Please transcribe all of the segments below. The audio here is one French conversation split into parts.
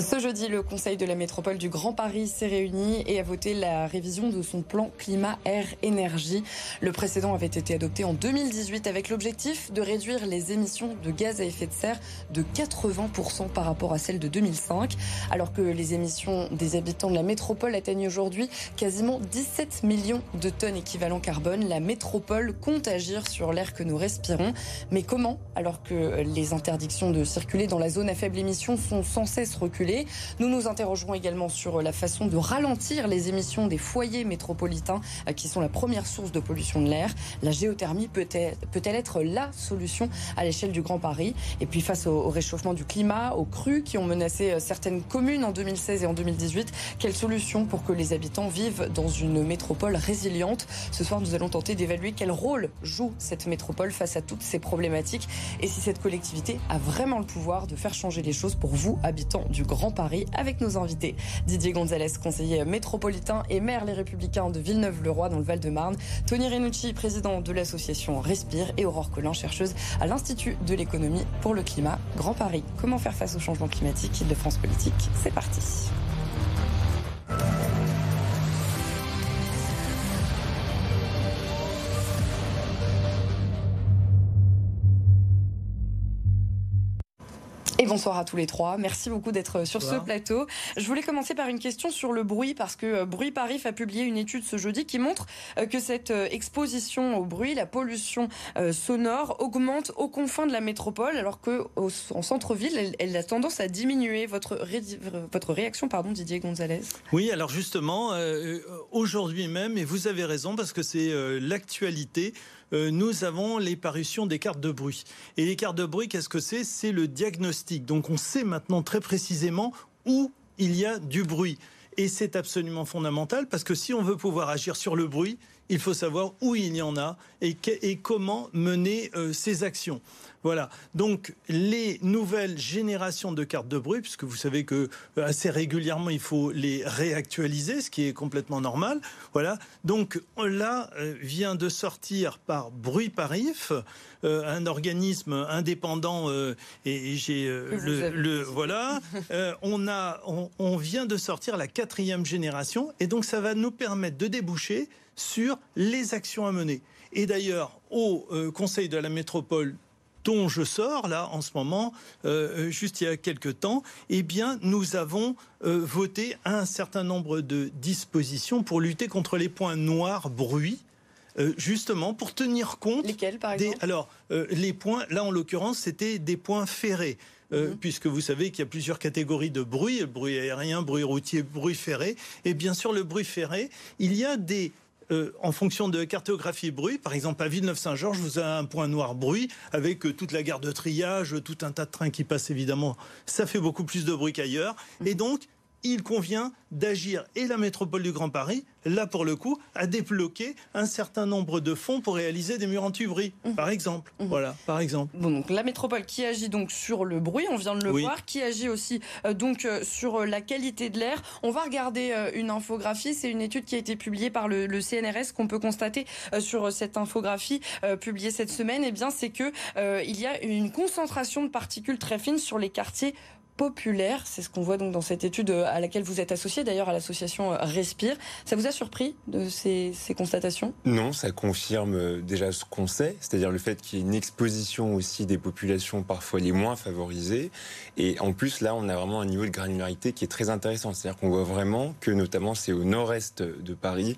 Ce jeudi, le Conseil de la métropole du Grand Paris s'est réuni et a voté la révision de son plan climat-air-énergie. Le précédent avait été adopté en 2018 avec l'objectif de réduire les émissions de gaz à effet de serre de 80% par rapport à celles de 2005. Alors que les émissions des habitants de la métropole atteignent aujourd'hui quasiment 17 millions de tonnes équivalent carbone, la métropole compte agir sur l'air que nous respirons. Mais comment Alors que les interdictions de circuler dans la zone à faible émission sont sans cesse reculées. Nous nous interrogerons également sur la façon de ralentir les émissions des foyers métropolitains euh, qui sont la première source de pollution de l'air. La géothermie peut-elle peut être la solution à l'échelle du Grand Paris? Et puis face au, réchauffement du climat, aux crues qui ont menacé euh, certaines communes en 2016 et en 2018, quelle solution pour que les habitants vivent dans une métropole résiliente? Ce soir, nous allons tenter d'évaluer quel rôle joue cette métropole face à toutes ces problématiques et si cette collectivité a vraiment le pouvoir de faire changer les choses pour vous, habitants du Grand Paris, avec nos invités. Didier Gonzalez, conseiller métropolitain et maire Les Républicains de Villeneuve-le-Roi dans le Val-de-Marne. Tony Renucci, président de l'association Respire et Aurore Collin, chercheuse à l'Institut de l'économie pour le climat Grand Paris. Comment faire face au changement climatique de France Politique? C'est parti. Et bonsoir à tous les trois. Merci beaucoup d'être sur ce plateau. Je voulais commencer par une question sur le bruit parce que euh, Bruit Paris a publié une étude ce jeudi qui montre euh, que cette euh, exposition au bruit, la pollution sonore augmente aux confins de la métropole alors que en centre-ville, elle, a tendance à diminuer. Votre, votre réaction, pardon, Didier Gonzalez? Oui, alors justement, aujourd'hui même, et vous avez raison parce que c'est l'actualité, euh, nous avons les parutions des cartes de bruit. Et les cartes de bruit, qu'est-ce que c'est? C'est le diagnostic. Donc on sait maintenant très précisément où il y a du bruit. Et c'est absolument fondamental parce que si on veut pouvoir agir sur le bruit, il faut savoir où il y en a et, comment mener euh, ces actions. Voilà. Donc les nouvelles générations de cartes de bruit, puisque vous savez que euh, assez régulièrement il faut les réactualiser, ce qui est complètement normal. Voilà. Donc là euh, vient de sortir par Bruit Parif, euh, un organisme indépendant et, j'ai le, voilà. on a on vient de sortir la quatrième génération et donc ça va nous permettre de déboucher sur les actions à mener. Et d'ailleurs, au Conseil de la métropole dont je sors là en ce moment, euh, euh, juste il y a quelques temps, eh bien nous avons euh, voté un certain nombre de dispositions pour lutter contre les points noirs bruit. justement pour tenir compte Lesquels, par exemple? des, alors les points là en l'occurrence c'était des points ferrés mhm. puisque vous savez qu'il y a plusieurs catégories de bruit, bruit aérien, bruit routier, bruit ferré. Et bien sûr, le bruit ferré, il y a des euh, en fonction de cartographie bruit. Par exemple, à Villeneuve-Saint-Georges, vous avez un point noir bruit avec euh, toute la gare de triage, tout un tas de trains qui passent évidemment. Ça fait beaucoup plus de bruit qu'ailleurs. Et donc, il convient d'agir et la métropole du Grand Paris, là pour le coup, a débloqué un certain nombre de fonds pour réaliser des murs anti-bruit, mmh. par exemple. Mmh. Voilà, par exemple. Bon, donc la métropole qui agit donc sur le bruit, on vient de le voir, qui agit aussi euh, donc euh, sur euh, la qualité de l'air. On va regarder une infographie, c'est une étude qui a été publiée par le, CNRS qu'on peut constater sur cette infographie publiée cette semaine. Eh bien, c'est que il y a une concentration de particules très fines sur les quartiers populaire. C'est ce qu'on voit donc dans cette étude euh, à laquelle vous êtes associé, d'ailleurs à l'association euh, Respire. Ça vous a surpris de ces, constatations? Non, ça confirme euh, déjà ce qu'on sait, c'est-à-dire le fait qu'il y ait une exposition aussi des populations parfois les moins favorisées. Et en plus, là, on a vraiment un niveau de granularité qui est très intéressant. C'est-à-dire qu'on voit vraiment que, notamment, c'est au nord-est de Paris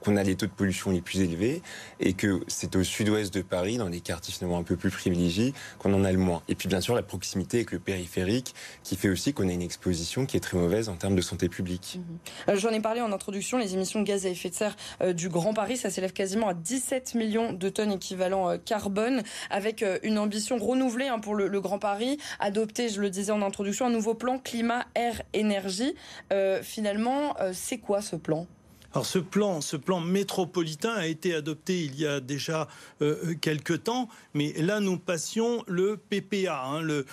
qu'on a les taux de pollution les plus élevés et que c'est au sud-ouest de Paris, dans les quartiers finalement un peu plus privilégiés, qu'on en a le moins. Et puis, bien sûr, la proximité avec le périphérique qui fait aussi qu'on a une exposition qui est très mauvaise en termes de santé publique. Mhm. Euh, j'en ai parlé en introduction, les émissions de gaz à effet de serre euh, du Grand Paris, ça s'élève quasiment à 17 millions de tonnes équivalent euh, carbone, avec une ambition renouvelée hein, pour le, le, Grand Paris, adopter, je le disais en introduction, un nouveau plan climat, air, énergie. finalement, c'est quoi ce plan? Alors ce plan, ce plan métropolitain a été adopté il y a déjà euh, euh, quelques temps, mais là nous passions le PPA, hein, le,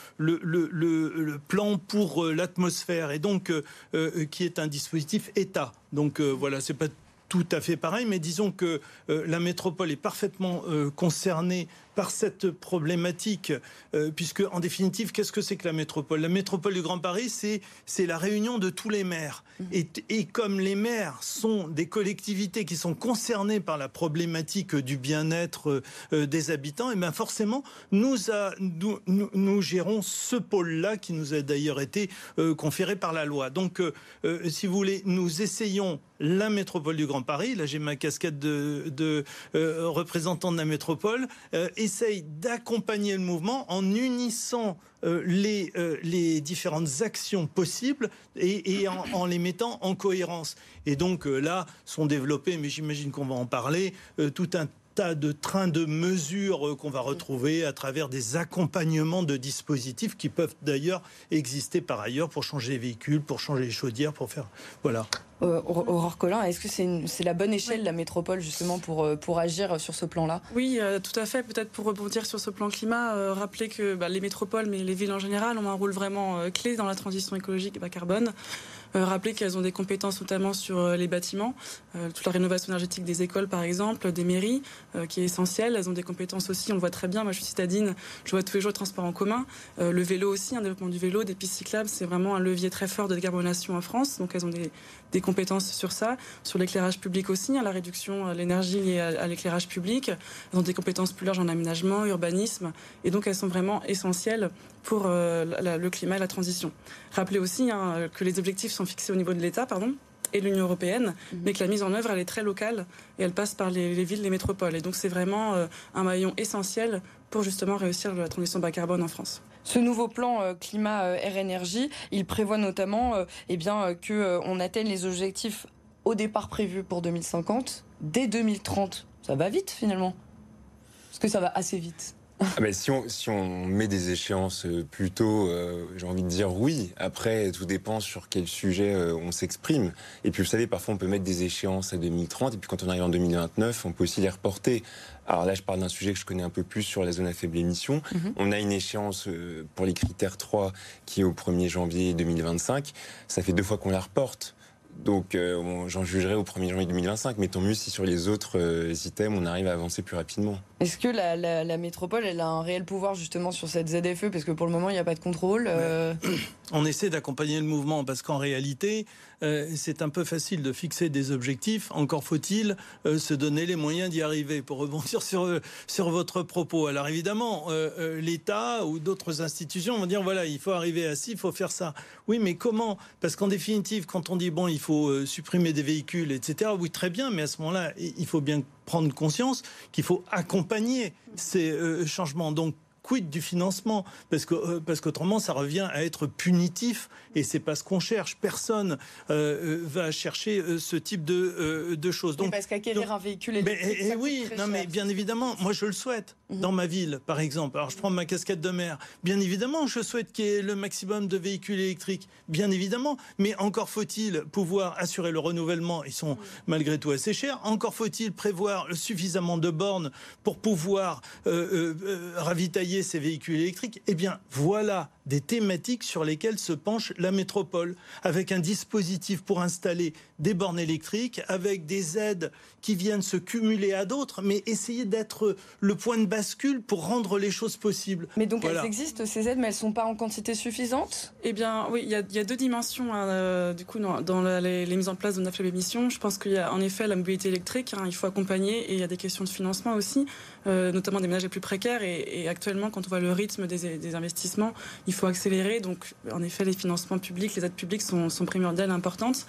plan pour euh, l'atmosphère, et donc qui est un dispositif État. Donc voilà, c'est pas tout à fait pareil, mais disons que la métropole est parfaitement concernée par cette problématique, euh, puisque en définitive, qu'est-ce que c'est que la métropole? La métropole du Grand Paris, c'est c'est la réunion de tous les maires. Mmh. Et, et, comme les maires sont des collectivités qui sont concernées par la problématique du bien-être euh, des habitants, et bien forcément, nous, a, nous, nous, gérons ce pôle-là qui nous a d'ailleurs été euh, conféré par la loi. Donc, si vous voulez, nous essayons la métropole du Grand Paris, là j'ai ma casquette de, de euh, représentant de la métropole, euh, essaye d'accompagner le mouvement en unissant euh, les, les différentes actions possibles et, en, en, les mettant en cohérence. Et donc là sont développés, mais j'imagine qu'on va en parler, tout un tas de trains de mesures qu'on va retrouver à travers des accompagnements de dispositifs qui peuvent d'ailleurs exister par ailleurs pour changer les véhicules, pour changer les chaudières, pour faire voilà. Euh, Aurore Collin, est-ce que c'est la bonne échelle, la métropole, justement, pour, euh, pour agir sur ce plan-là? Oui, euh, tout à fait. Peut-être pour rebondir sur ce plan climat, rappeler que bah, les métropoles, mais les villes en général, ont un rôle vraiment clé dans la transition écologique et bas carbone. Rappeler qu'elles ont des compétences notamment sur les bâtiments, toute la rénovation énergétique des écoles, par exemple, des mairies, qui est essentielle. Elles ont des compétences aussi, on le voit très bien. Moi, je suis citadine, je vois tous les jours le transport en commun. le vélo aussi, un développement du vélo, des pistes cyclables, c'est vraiment un levier très fort de décarbonation en France. Donc, elles ont des, des compétences sur ça, sur l'éclairage public aussi, hein, la réduction de l'énergie liée à, l'éclairage public. Elles ont des compétences plus larges en aménagement, urbanisme, et donc elles sont vraiment essentielles pour euh, le climat et la transition. Rappelez aussi hein, que les objectifs sont fixés au niveau de l'État, pardon, et l'Union européenne, mhm. mais que la mise en œuvre, elle est très locale et elle passe par les, villes, les métropoles. Et donc c'est vraiment euh, un maillon essentiel pour justement réussir la transition bas carbone en France. Ce nouveau plan euh, climat euh, air énergie, il prévoit notamment eh bien que on atteigne les objectifs au départ prévus pour 2050 dès 2030. Ça va vite finalement? Parce que ça va assez vite. Ah ben, si, on, si on met des échéances euh, plus tôt, euh, j'ai envie de dire oui. Après, tout dépend sur quel sujet euh, on s'exprime. Et puis, vous savez, parfois, on peut mettre des échéances à 2030, et puis quand on arrive en 2029, on peut aussi les reporter. Alors là, je parle d'un sujet que je connais un peu plus sur la zone à faible émission. Mhm. On a une échéance pour les critères 3 qui est au 1er janvier 2025. Ça fait deux fois qu'on la reporte. Donc euh, j'en jugerai au 1er janvier 2025, mais tant mieux si sur les autres euh, items on arrive à avancer plus rapidement. Est-ce que la, métropole elle a un réel pouvoir justement sur cette ZFE Parce que pour le moment il n'y a pas de contrôle. Euh. On essaie d'accompagner le mouvement parce qu'en réalité c'est un peu facile de fixer des objectifs. Encore faut-il se donner les moyens d'y arriver. Pour rebondir sur, sur votre propos. Alors évidemment l'État ou d'autres institutions vont dire voilà il faut arriver à ci, il faut faire ça. Oui mais comment? Parce qu'en définitive quand on dit bon il faut euh, supprimer des véhicules, etc. Oui, très bien, mais à ce moment-là, il faut bien prendre conscience qu'il faut accompagner ces euh, changements. Donc, quid du financement? Parce que euh, parce qu'autrement, ça revient à être punitif et c'est pas ce qu'on cherche. Personne euh, euh, va chercher ce type de, de choses. Donc, parce qu'acquérir un véhicule électrique, mais, oui, non, mais bien évidemment, moi je le souhaite mhm. dans ma ville, par exemple. Alors je prends ma casquette de maire. Bien évidemment, je souhaite qu'il y ait le maximum de véhicules électriques. Bien évidemment, mais encore faut-il pouvoir assurer le renouvellement. Ils sont malgré tout assez chers. Encore faut-il prévoir suffisamment de bornes pour pouvoir ravitailler ces véhicules électriques. Eh bien, voilà des thématiques sur lesquelles se penche la métropole, avec un dispositif pour installer des bornes électriques, avec des aides qui viennent se cumuler à d'autres, mais essayer d'être le point de bascule pour rendre les choses possibles. Mais donc elles existent, ces aides, mais elles ne sont pas en quantité suffisante? Eh bien, oui, il y, a deux dimensions, hein, euh, du coup, dans, les, mises en place de nos émissions. Je pense qu'il y a en effet la mobilité électrique, hein, il faut accompagner, et il y a des questions de financement aussi, euh, notamment des ménages les plus précaires, et, actuellement, quand on voit le rythme des, des investissements, il faut accélérer. Donc, en effet, les financements publics, les aides publiques sont, primordiales, importantes.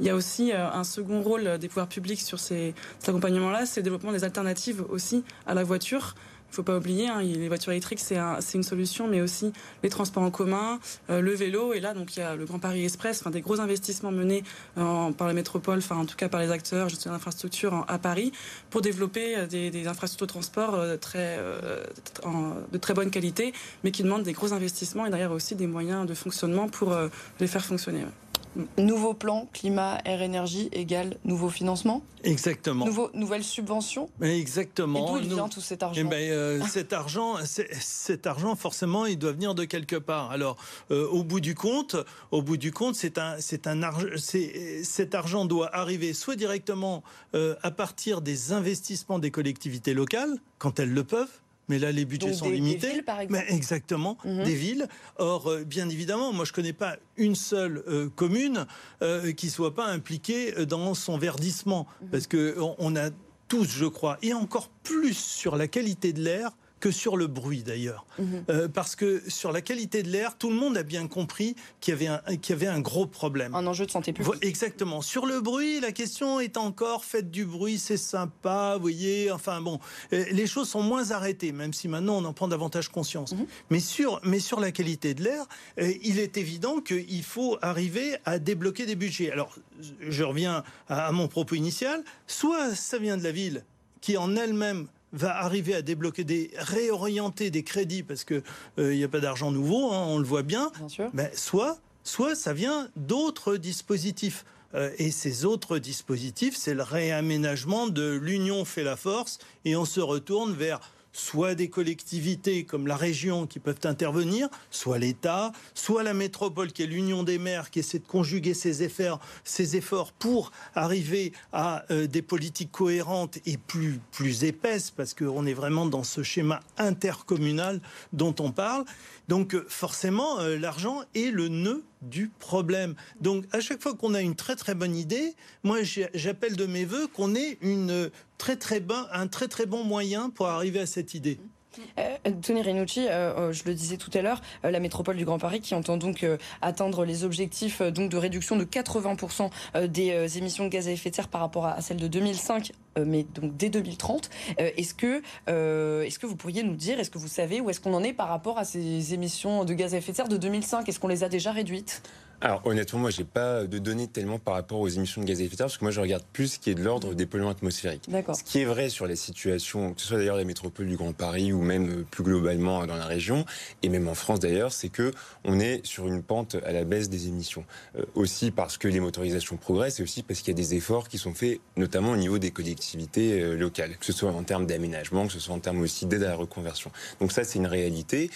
Il y a aussi euh, un second rôle des pouvoirs publics sur ces, cet accompagnement-là, c'est le développement des alternatives aussi à la voiture. Il faut pas oublier, hein, les voitures électriques, c'est une solution, mais aussi les transports en commun, euh, le vélo. Et là, donc, il y a le Grand Paris Express, des gros investissements menés euh, par la métropole, enfin, en tout cas par les acteurs, gestion d'infrastructures à Paris, pour développer euh, des, infrastructures de transport de très bonne qualité, mais qui demandent des gros investissements et derrière aussi des moyens de fonctionnement pour les faire fonctionner. Nouveau plan climat, air, énergie égale nouveau financement Exactement. Nouveau, nouvelle subvention Exactement. Et d'où vient tout cet argent eh ben, euh, cet argent, cet argent, forcément, il doit venir de quelque part. Alors, euh, au bout du compte, au bout du compte, c'est un, c'est un argent, cet argent doit arriver soit directement euh, à partir des investissements des collectivités locales, quand elles le peuvent, mais là les budgets sont limités. Des villes, par exemple. Mais exactement, mhm. des villes. Or, euh, bien évidemment, moi je connais pas une seule euh, commune euh, qui soit pas impliquée dans son verdissement, mhm. parce que on a tous, je crois, et encore plus sur la qualité de l'air, que sur le bruit d'ailleurs. Mhm. Euh, parce que sur la qualité de l'air, tout le monde a bien compris qu'il y, avait un, y avait un gros problème. Un enjeu de santé publique. Exactement. Sur le bruit, la question est encore faite du bruit, c'est sympa, vous voyez. Enfin bon, euh, les choses sont moins arrêtées, même si maintenant on en prend davantage conscience. Mhm. mais, sur, mais sur la qualité de l'air, euh, il est évident qu'il faut arriver à débloquer des budgets. Alors, je reviens à mon propos initial. Soit ça vient de la ville qui en elle-même va arriver à débloquer des réorienter des crédits parce que il euh, n'y a pas d'argent nouveau, hein, on le voit bien. Mais soit, soit ça vient d'autres dispositifs. Euh, et ces autres dispositifs, c'est le réaménagement de l'union fait la force et on se retourne vers soit des collectivités comme la région qui peuvent intervenir, soit l'État, soit la métropole qui est l'union des maires qui essaie de conjuguer ses efforts, pour arriver à euh, des politiques cohérentes et plus, plus épaisses, parce qu'on est vraiment dans ce schéma intercommunal dont on parle. Donc euh, forcément, euh, l'argent est le nœud du problème. Donc à chaque fois qu'on a une très très bonne idée, moi j'appelle de mes voeux qu'on ait une très très bon, un très très bon moyen pour arriver à cette idée. Euh, Tony Rinucci, euh, euh, je le disais tout à l'heure, la métropole du Grand Paris qui entend donc atteindre les objectifs donc de réduction de 80% des émissions de gaz à effet de serre par rapport à, celles de 2005, mais donc dès 2030. est-ce que, est-ce que vous pourriez nous dire, est-ce que vous savez où est-ce qu'on en est par rapport à ces émissions de gaz à effet de serre de 2005 Est-ce qu'on les a déjà réduites? Alors honnêtement, moi j'ai pas de données tellement par rapport aux émissions de gaz à effet de serre parce que moi je regarde plus ce qui est de l'ordre des polluants atmosphériques. Ce qui est vrai sur les situations, que ce soit d'ailleurs les métropoles du Grand Paris ou même euh, plus globalement dans la région et même en France d'ailleurs, c'est que on est sur une pente à la baisse des émissions. Euh, aussi parce que les motorisations progressent et aussi parce qu'il y a des efforts qui sont faits notamment au niveau des collectivités euh, locales, que ce soit en termes d'aménagement, que ce soit en termes aussi d'aide à la reconversion. Donc ça c'est une réalité.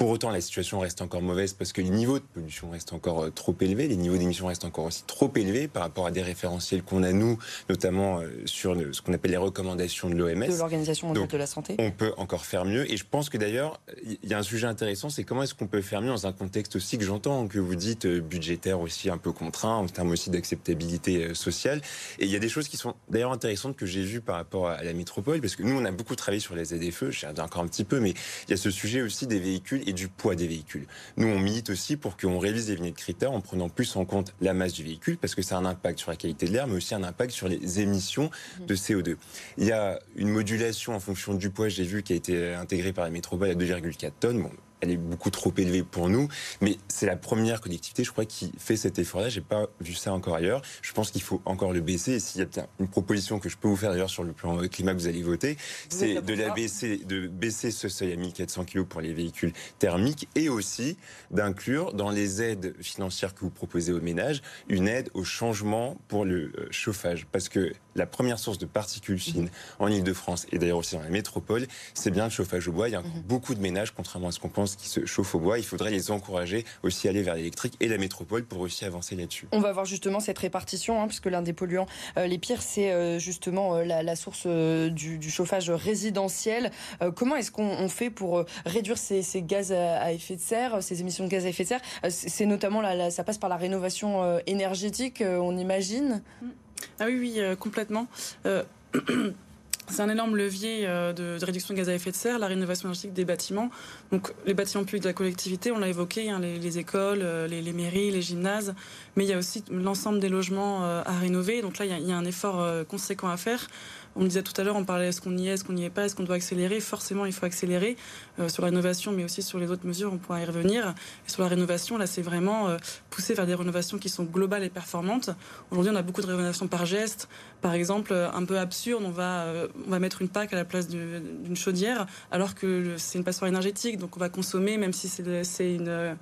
Pour autant, la situation reste encore mauvaise parce que les niveaux de pollution restent encore euh, trop élevés, les niveaux d'émissions restent encore aussi trop élevés par rapport à des référentiels qu'on a, nous, notamment euh, sur ce qu'on appelle les recommandations de l'OMS. De l'Organisation mondiale de la santé. On peut encore faire mieux. Et je pense que d'ailleurs, il y a un sujet intéressant, c'est comment est-ce qu'on peut faire mieux dans un contexte aussi que j'entends, que vous dites euh, budgétaire aussi un peu contraint, en termes aussi d'acceptabilité sociale. Et il y a des choses qui sont d'ailleurs intéressantes que j'ai vues par rapport à la métropole, parce que nous, on a beaucoup travaillé sur les ZFE, j'ai encore un petit peu, mais il y a ce sujet aussi des véhicules et du poids des véhicules. Nous, on milite aussi pour qu'on révise les vignettes critères en prenant plus en compte la masse du véhicule, parce que ça a un impact sur la qualité de l'air, mais aussi un impact sur les émissions de CO2. Il y a une modulation en fonction du poids, j'ai vu, qui a été intégrée par la métropole à 2,4 tonnes. Bon, elle est beaucoup trop élevée pour nous, mais c'est la première collectivité, je crois, qui fait cet effort-là. J'ai pas vu ça encore ailleurs. Je pense qu'il faut encore le baisser. Et s'il y a une proposition que je peux vous faire d'ailleurs sur le plan climat que vous allez voter, c'est de la baisser, de baisser ce seuil à 1400 kg pour les véhicules thermiques et aussi d'inclure dans les aides financières que vous proposez aux ménages une aide au changement pour le euh, chauffage, parce que la première source de particules fines en Ile-de-France et d'ailleurs aussi dans la métropole, c'est bien le chauffage au bois. Il y a mhm. beaucoup de ménages, contrairement à ce qu'on pense, qui se chauffent au bois. Il faudrait les encourager aussi à aller vers l'électrique et la métropole pour aussi avancer là-dessus. On va voir justement cette répartition, hein, puisque l'un des polluants euh, les pires, c'est euh, justement euh, la, source du, chauffage résidentiel. comment est-ce qu'on fait pour réduire ces, gaz à, effet de serre, ces émissions de gaz à effet de serre? C'est notamment, ça passe par la rénovation énergétique, on imagine? Ah oui, oui, euh, complètement. Euh, c'est un énorme levier euh, de, réduction de gaz à effet de serre, la rénovation énergétique des bâtiments. Donc, les bâtiments publics de la collectivité, on l'a évoqué, hein, les, écoles, les, mairies, les gymnases, mais il y a aussi l'ensemble des logements à rénover. Donc là, il y a un effort conséquent à faire. On disait tout à l'heure, on parlait est-ce qu'on y est, est-ce qu'on n'y est pas, est-ce qu'on doit accélérer? Forcément, il faut accélérer euh, sur la rénovation, mais aussi sur les autres mesures, on pourra y revenir. Et sur la rénovation, là, c'est vraiment euh, pousser vers des rénovations qui sont globales et performantes. Aujourd'hui, on a beaucoup de rénovations par geste. Par exemple, euh, un peu absurde, on va, on va mettre une PAC à la place d'une chaudière, alors que c'est une passoire énergétique, donc on va consommer, même si c'est une,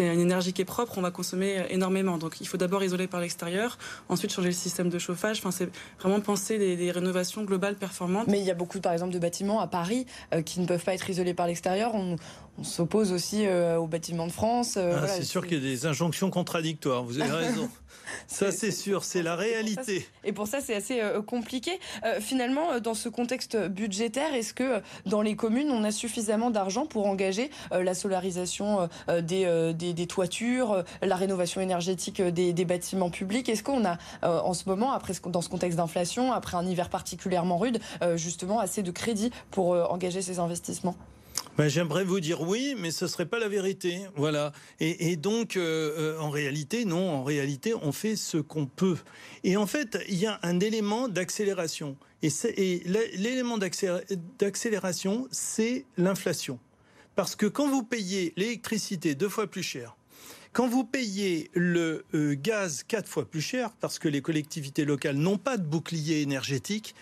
une énergie qui est propre, on va consommer énormément. Donc il faut d'abord isoler par l'extérieur, ensuite changer le système de chauffage. Enfin, c'est vraiment penser des, des rénovations rénovation globale performante. Mais il y a beaucoup, par exemple, de bâtiments à Paris qui ne peuvent pas être isolés par l'extérieur. On, s'oppose aussi aux bâtiments de France. Ah, c'est sûr qu'il y a des injonctions contradictoires. Vous avez raison. Ça, c'est sûr, c'est la réalité. Et pour ça, c'est assez euh, compliqué. Euh, finalement, euh, dans ce contexte budgétaire, est-ce que dans les communes, on a suffisamment d'argent pour engager la solarisation des, des, toitures, la rénovation énergétique des, des bâtiments publics? Est-ce qu'on a, en ce moment, après, dans ce contexte d'inflation, après un hiver particulièrement rude, justement assez de crédit pour engager ces investissements? Ben, J'aimerais vous dire oui, mais ce serait pas la vérité. Voilà. Et, donc, euh, euh, en réalité, non. En réalité, on fait ce qu'on peut. Et en fait, il y a un élément d'accélération. Et, et l'élément d'accélération, c'est l'inflation. Parce que quand vous payez l'électricité deux fois plus cher, quand vous payez le euh, gaz quatre fois plus cher, parce que les collectivités locales n'ont pas de bouclier énergétique,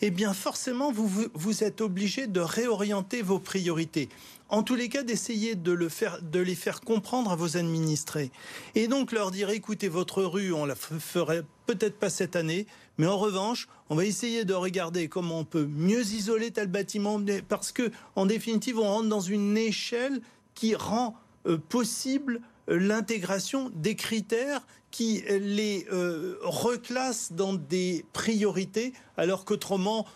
eh bien forcément, vous, vous êtes obligé de réorienter vos priorités. En tous les cas, d'essayer de, le de les faire comprendre à vos administrés. Et donc leur dire, écoutez, votre rue, on la ferait peut-être pas cette année, mais en revanche, on va essayer de regarder comment on peut mieux isoler tel bâtiment, parce que, en définitive, on rentre dans une échelle qui rend euh, possible l'intégration des critères qui les euh, reclassent dans des priorités, alors qu'autrement,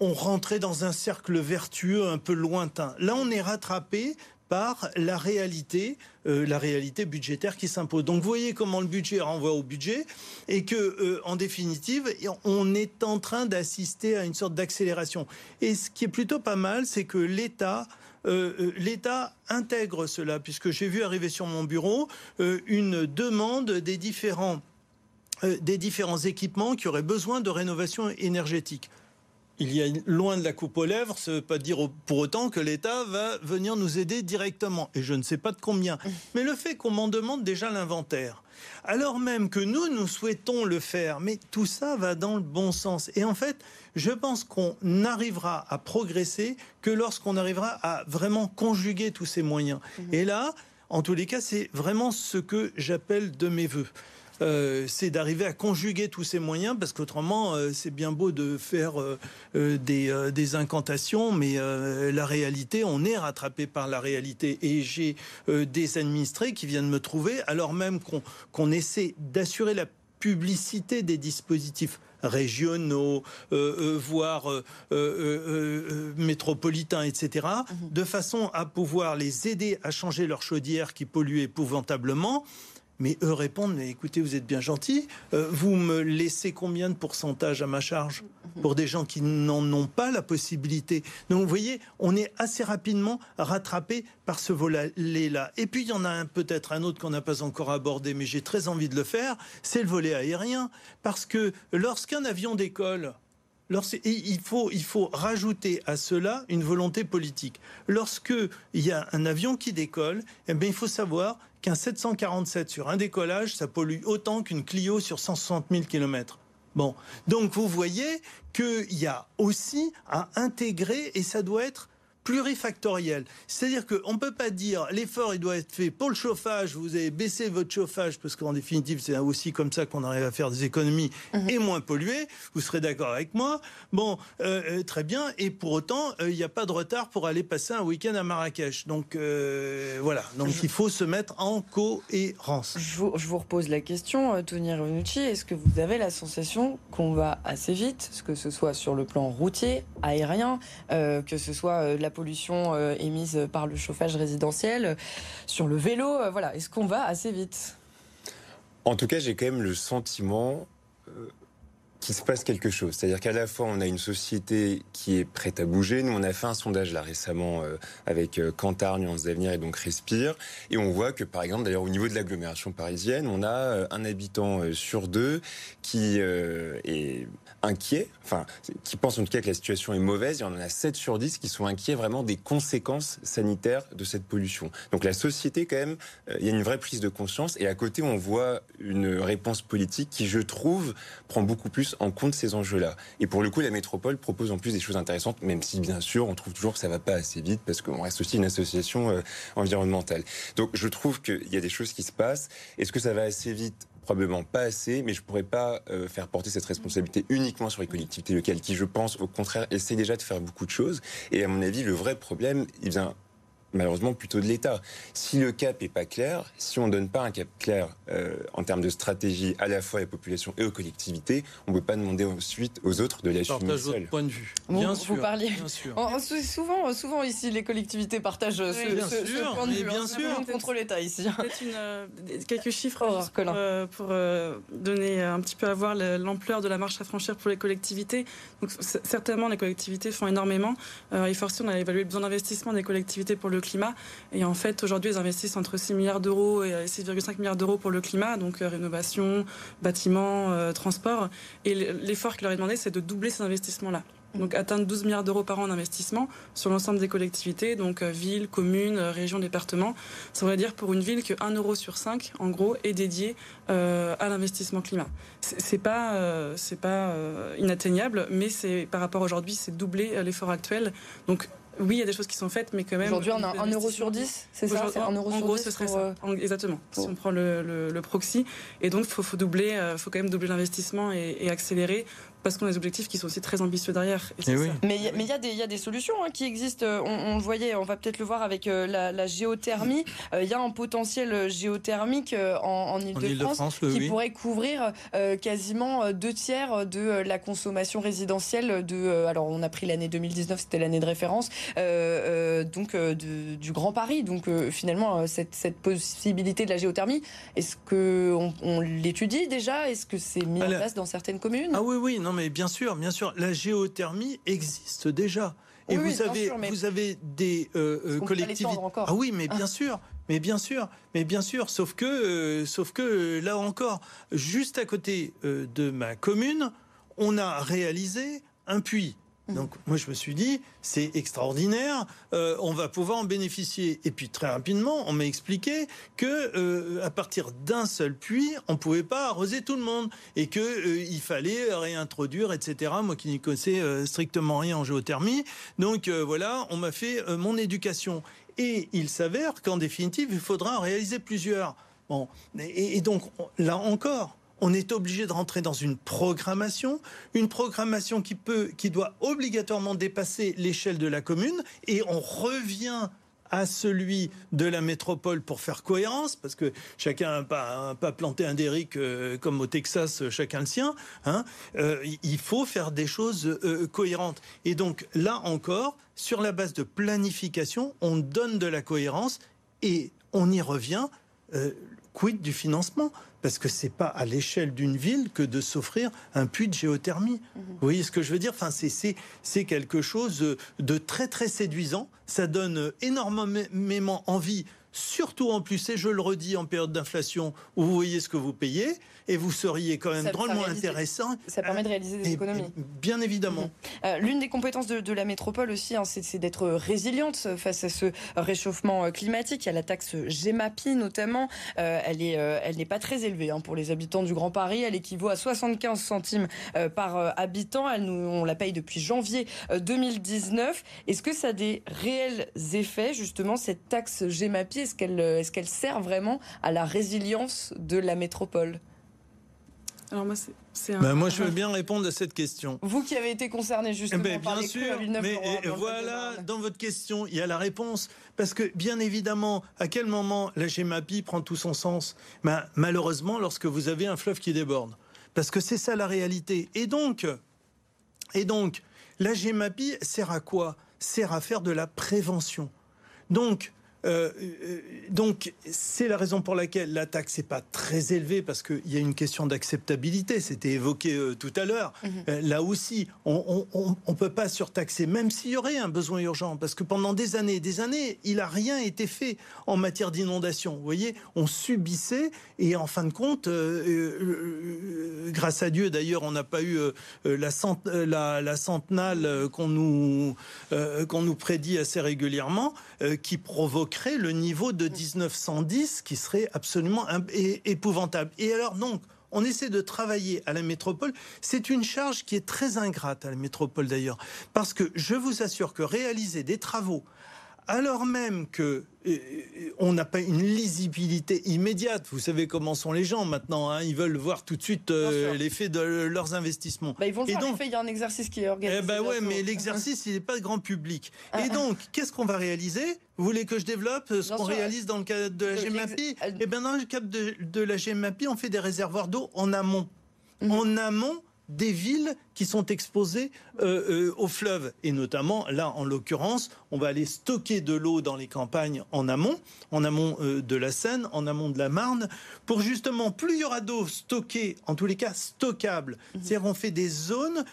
on rentrait dans un cercle vertueux un peu lointain. Là, on est rattrapé par la réalité, euh, la réalité budgétaire qui s'impose. Donc vous voyez comment le budget renvoie au budget et que, en définitive, on est en train d'assister à une sorte d'accélération. Et ce qui est plutôt pas mal, c'est que l'État euh, euh, l'État intègre cela, puisque j'ai vu arriver sur mon bureau euh, une demande des différents, des différents équipements qui auraient besoin de rénovation énergétique il y a loin de la coupe aux lèvres, ça ne veut pas dire pour autant que l'État va venir nous aider directement. Et je ne sais pas de combien. Mais le fait qu'on m'en demande déjà l'inventaire, alors même que nous, nous souhaitons le faire, mais tout ça va dans le bon sens. Et en fait, je pense qu'on n'arrivera à progresser que lorsqu'on arrivera à vraiment conjuguer tous ces moyens. Mmh. Et là, en tous les cas, c'est vraiment ce que j'appelle de mes voeux. Euh, c'est d'arriver à conjuguer tous ces moyens, parce qu'autrement, euh, c'est bien beau de faire euh, des, incantations, mais la réalité, on est rattrapé par la réalité. Et j'ai des administrés qui viennent me trouver, alors même qu'on essaie d'assurer la publicité des dispositifs régionaux, voire métropolitains, etc., mmh de façon à pouvoir les aider à changer leur chaudière qui pollue épouvantablement. Mais eux répondent, mais écoutez, vous êtes bien gentil, euh, vous me laissez combien de pourcentage à ma charge pour des gens qui n'en ont pas la possibilité? Donc vous voyez, on est assez rapidement rattrapé par ce volet-là. Et puis il y en a peut-être un autre qu'on n'a pas encore abordé, mais j'ai très envie de le faire, c'est le volet aérien. Parce que lorsqu'un avion décolle, il faut, il faut rajouter à cela une volonté politique. Lorsque il y a un avion qui décolle, eh bien, il faut savoir qu'un 747 sur un décollage, ça pollue autant qu'une Clio sur 160 000 km. Bon, donc vous voyez qu'il y a aussi à intégrer, et ça doit être plurifactoriel. C'est-à-dire qu'on ne peut pas dire l'effort il doit être fait pour le chauffage, vous avez baissé votre chauffage, parce qu'en définitive c'est aussi comme ça qu'on arrive à faire des économies mhm. et moins polluer, vous serez d'accord avec moi. Bon, euh, euh, très bien, et pour autant, euh, il n'y a pas de retard pour aller passer un week-end à Marrakech. Donc voilà, donc il faut se mettre en cohérence. Je vous, je vous repose la question, Tony Renucci, est-ce que vous avez la sensation qu'on va assez vite, que ce soit sur le plan routier, aérien, que ce soit la pollution euh, émise par le chauffage résidentiel, sur le vélo. Euh, voilà, est-ce qu'on va assez vite? En tout cas, j'ai quand même le sentiment euh, qu'il se passe quelque chose. C'est-à-dire qu'à la fois, on a une société qui est prête à bouger. Nous, on a fait un sondage là récemment avec Kantar, Nuance d'Avenir et donc Respire. Et on voit que, par exemple, d'ailleurs, au niveau de l'agglomération parisienne, on a un habitant sur deux qui est inquiets, enfin, qui pensent en tout cas que la situation est mauvaise. Il y en a 7 sur 10 qui sont inquiets vraiment des conséquences sanitaires de cette pollution. Donc la société, quand même, euh, il y a une vraie prise de conscience. Et à côté, on voit une réponse politique qui, je trouve, prend beaucoup plus en compte ces enjeux-là. Et pour le coup, la métropole propose en plus des choses intéressantes, même si, bien sûr, on trouve toujours que ça va pas assez vite parce qu'on reste aussi une association euh, environnementale. Donc je trouve qu'il y a des choses qui se passent. Est-ce que ça va assez vite? Probablement pas assez, mais je ne pourrais pas euh, faire porter cette responsabilité uniquement sur les collectivités locales, qui, je pense, au contraire, essaient déjà de faire beaucoup de choses. Et à mon avis, le vrai problème, il vient malheureusement plutôt de l'État. Si le cap n'est pas clair, si on ne donne pas un cap clair euh, en termes de stratégie à la fois à la population et aux collectivités, on ne peut pas demander ensuite aux autres de l'assumer seul. votre point de vue. bien sûr, vous parliez. Bien sûr. souvent, souvent ici, les collectivités partagent ce, ce, point de vue. Bien hein. sûr. contre l'État ici. Hein. Une, euh, quelques chiffres pour, euh, pour donner un petit peu à voir l'ampleur de la marche à franchir pour les collectivités. Donc, certainement, les collectivités font énormément. et forcément, on a évalué le besoin d'investissement des collectivités pour le climat. Et en fait, aujourd'hui, ils investissent entre 6 milliards d'euros et 6,5 milliards d'euros pour le climat, donc euh, rénovation, bâtiment, euh, transport. Et l'effort qui leur est demandé, c'est de doubler ces investissements-là. Donc atteindre 12 milliards d'euros par an d'investissement sur l'ensemble des collectivités, donc euh, villes, communes, régions, départements. Ça veut dire pour une ville que 1 euro sur 5, en gros, est dédié à l'investissement climat. C'est pas, c'est pas inatteignable, mais c'est par rapport à aujourd'hui, c'est doubler l'effort actuel. Donc oui, il y a des choses qui sont faites, mais quand même. Aujourd'hui, on a 1 euro sur 10, c'est ça 1 euro en gros, ce serait ça. Euh, exactement. Si on prend le, proxy. Et donc, il faut, faut, doubler, euh, faut quand même doubler l'investissement et, et, accélérer parce qu'on a des objectifs qui sont aussi très ambitieux derrière. Eh mais il y, y, a des solutions hein, qui existent. On, on, le voyait, on va peut-être le voir avec euh, la, géothermie. Il y a un potentiel géothermique en, en Ile-de-France qui pourrait couvrir quasiment deux tiers de la consommation résidentielle de. alors, on a pris l'année 2019, c'était l'année de référence. Euh, euh, donc euh, du Grand Paris. Donc finalement, cette, cette, possibilité de la géothermie, est-ce qu'on on, l'étudie déjà? Est-ce que c'est mis en place dans certaines communes? Ah oui, oui, non, mais bien sûr, bien sûr, la géothermie existe déjà. Et vous, avez, vous avez des collectivités. Ah oui, mais bien sûr. Mais bien sûr, mais bien sûr, sauf que, sauf que là encore, juste à côté de ma commune, on a réalisé un puits. Mmh. Donc moi je me suis dit c'est extraordinaire, euh, on va pouvoir en bénéficier. Et puis très rapidement on m'a expliqué que euh, à partir d'un seul puits on pouvait pas arroser tout le monde et que euh, fallait réintroduire etc. Moi qui n'y connaissais strictement rien en géothermie, donc voilà on m'a fait mon éducation et il s'avère qu'en définitive il faudra en réaliser plusieurs. Bon et donc là encore on est obligé de rentrer dans une programmation, une programmation qui peut, qui doit obligatoirement dépasser l'échelle de la commune, et on revient à celui de la métropole pour faire cohérence, parce que chacun n'a pas, planté un Derrick euh, comme au Texas, chacun le sien. Hein. Euh, il faut faire des choses euh, cohérentes. Et donc là encore, sur la base de planification, on donne de la cohérence et on y revient. Quid du financement? Parce que c'est pas à l'échelle d'une ville que de s'offrir un puits de géothermie. Mhm. Vous voyez ce que je veux dire? Enfin, c'est quelque chose de très très séduisant. Ça donne énormément envie surtout en plus, et je le redis, en période d'inflation où vous voyez ce que vous payez, et vous seriez quand même drôlement intéressant. Ça permet de réaliser des économies. bien évidemment. Mhm. Euh, l'une des compétences de, la métropole aussi, hein, c'est d'être résiliente face à ce réchauffement euh, climatique. Il y a la taxe GEMAPI notamment. Euh, elle est, elle n'est pas très élevée hein, pour les habitants du Grand Paris. Elle équivaut à 75 centimes par habitant. Elle nous, on la paye depuis janvier 2019. Est-ce que ça a des réels effets justement cette taxe GEMAPI? Est-ce qu'elle, est-ce qu'elle sert vraiment à la résilience de la métropole? Alors moi, c'est, ben, moi, je veux bien répondre à cette question. Vous qui avez été concerné justement eh ben, par bien sûr, mais voilà, dans votre question, il y a la réponse. Parce que, bien évidemment, à quel moment la GEMAPI prend tout son sens? Ben, Malheureusement, lorsque vous avez un fleuve qui déborde. Parce que c'est ça la réalité. Et donc, et donc la GEMAPI sert à quoi? Sert à faire de la prévention. Donc, euh, euh, donc, c'est la raison pour laquelle la taxe n'est pas très élevée, parce qu'il y a une question d'acceptabilité. C'était évoqué euh, tout à l'heure. Mhm. là aussi, on ne peut pas surtaxer, même s'il y aurait un besoin urgent, parce que pendant des années et des années, il n'a rien été fait en matière d'inondation. Vous voyez, on subissait, et en fin de compte, grâce à Dieu, d'ailleurs, on n'a pas eu la, la, la, centenale qu'on nous, qu'on nous prédit assez régulièrement, qui provoque le niveau de 1910 qui serait absolument épouvantable. Et alors donc, on essaie de travailler à la métropole. C'est une charge qui est très ingrate à la métropole d'ailleurs, parce que je vous assure que réaliser des travaux alors même que on n'a pas une lisibilité immédiate. Vous savez comment sont les gens maintenant. Hein. ils veulent voir tout de suite euh, l'effet de leurs investissements. Bah, ils vont le voir Il y a un exercice qui est organisé. Eh ben ouais, mais l'exercice, il n'est pas grand public. Ah, Et ah. donc, qu'est-ce qu'on va réaliser? Vous voulez que je développe ce qu'on réalise dans le cadre de la GMAPI Eh bien, dans le cadre de, la GMAPI, on fait des réservoirs d'eau en amont. Mhm. En amont des villes qui sont exposées euh, euh, au fleuve. Et notamment, là, en l'occurrence, on va aller stocker de l'eau dans les campagnes en amont, en amont euh, de la Seine, en amont de la Marne, pour justement, plus il y aura d'eau stockée, en tous les cas stockable, mhm. c'est-à-dire on fait des zones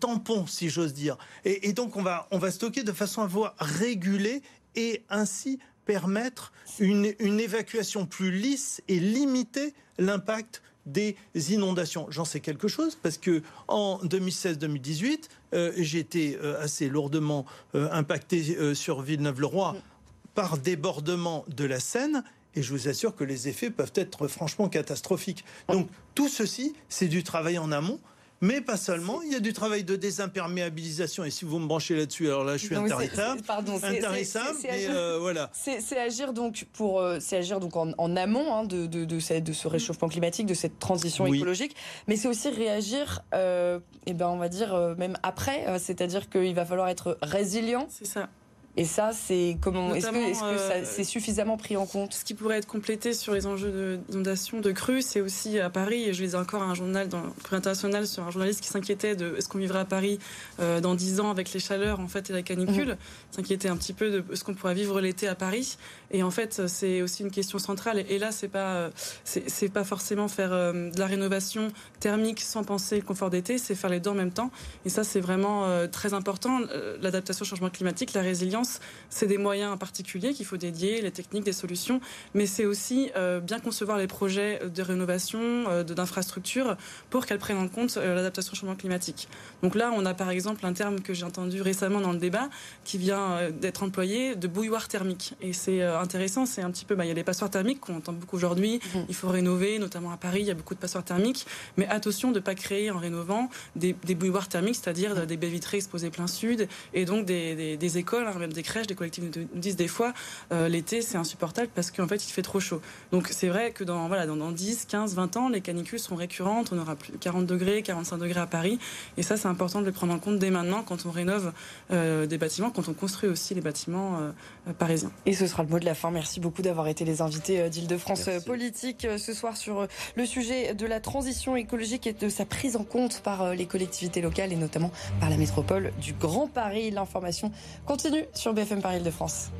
tampons, si j'ose dire. Et, donc, on va, on va stocker de façon à voir réguler et ainsi permettre une, une évacuation plus lisse et limiter l'impact des inondations. J'en sais quelque chose parce que en 2016-2018, euh, j'ai été euh, assez lourdement euh, impacté sur Villeneuve-le-Roi par débordement de la Seine. Et je vous assure que les effets peuvent être franchement catastrophiques. Donc tout ceci, c'est du travail en amont. Mais pas seulement, il y a du travail de désimperméabilisation. Et si vous me branchez là-dessus, alors là, je suis intarissable. Pardon, intarissable, mais euh, voilà. C'est agir donc pour, euh, c'est agir donc en, amont hein, de, de, de, ce réchauffement climatique, de cette transition écologique. Mais c'est aussi réagir, euh, et ben on va dire euh, même après, c'est-à-dire qu'il va falloir être résilient. C'est ça. Et ça, c'est comment Est-ce que, euh, c'est suffisamment pris en compte Ce qui pourrait être complété sur les enjeux d'inondation, de, de crues, c'est aussi à Paris. Et je lisais encore un journal dans international sur un journaliste qui s'inquiétait de ce qu'on vivrait à Paris euh, dans 10 ans avec les chaleurs en fait et la canicule. Mhm. S'inquiétait un petit peu de ce qu'on pourrait vivre l'été à Paris. Et en fait, c'est aussi une question centrale. Et là, c'est pas c'est pas forcément faire euh, de la rénovation thermique sans penser confort d'été, c'est faire les deux en même temps. Et ça, c'est vraiment très important. L'adaptation au changement climatique, la résilience c'est des moyens particuliers qu'il faut dédier, les techniques, des solutions, mais c'est aussi euh, bien concevoir les projets de rénovation, euh, d'infrastructures pour qu'elles prennent en compte euh, l'adaptation au changement climatique. Donc là, on a par exemple un terme que j'ai entendu récemment dans le débat qui vient d'être employé de bouilloire thermique. Et c'est intéressant, c'est un petit peu, bah, il y a les passoires thermiques qu'on entend beaucoup aujourd'hui, mmh. il faut rénover, notamment à Paris, il y a beaucoup de passoires thermiques, mais attention de ne pas créer en rénovant des, bouilloires thermiques, c'est-à-dire mmh. des baies vitrées exposées plein sud, et donc des, écoles, hein, des crèches, des collectifs nous disent des fois, euh, l'été c'est insupportable parce qu'en fait il fait trop chaud. Donc c'est vrai que dans, voilà, dans, 10, 15, 20 ans, les canicules seront récurrentes, on aura plus de 40 degrés, 45 degrés à Paris. Et ça c'est important de le prendre en compte dès maintenant quand on rénove euh, des bâtiments, quand on construit aussi les bâtiments euh, parisiens. Et ce sera le mot de la Merci beaucoup d'avoir été les invités euh, d'Île-de-France euh, Politique euh, ce soir sur le sujet de la transition écologique et de sa prise en compte par les collectivités locales et notamment par la métropole du Grand Paris. L'information continue sur BFM Paris Île-de-France.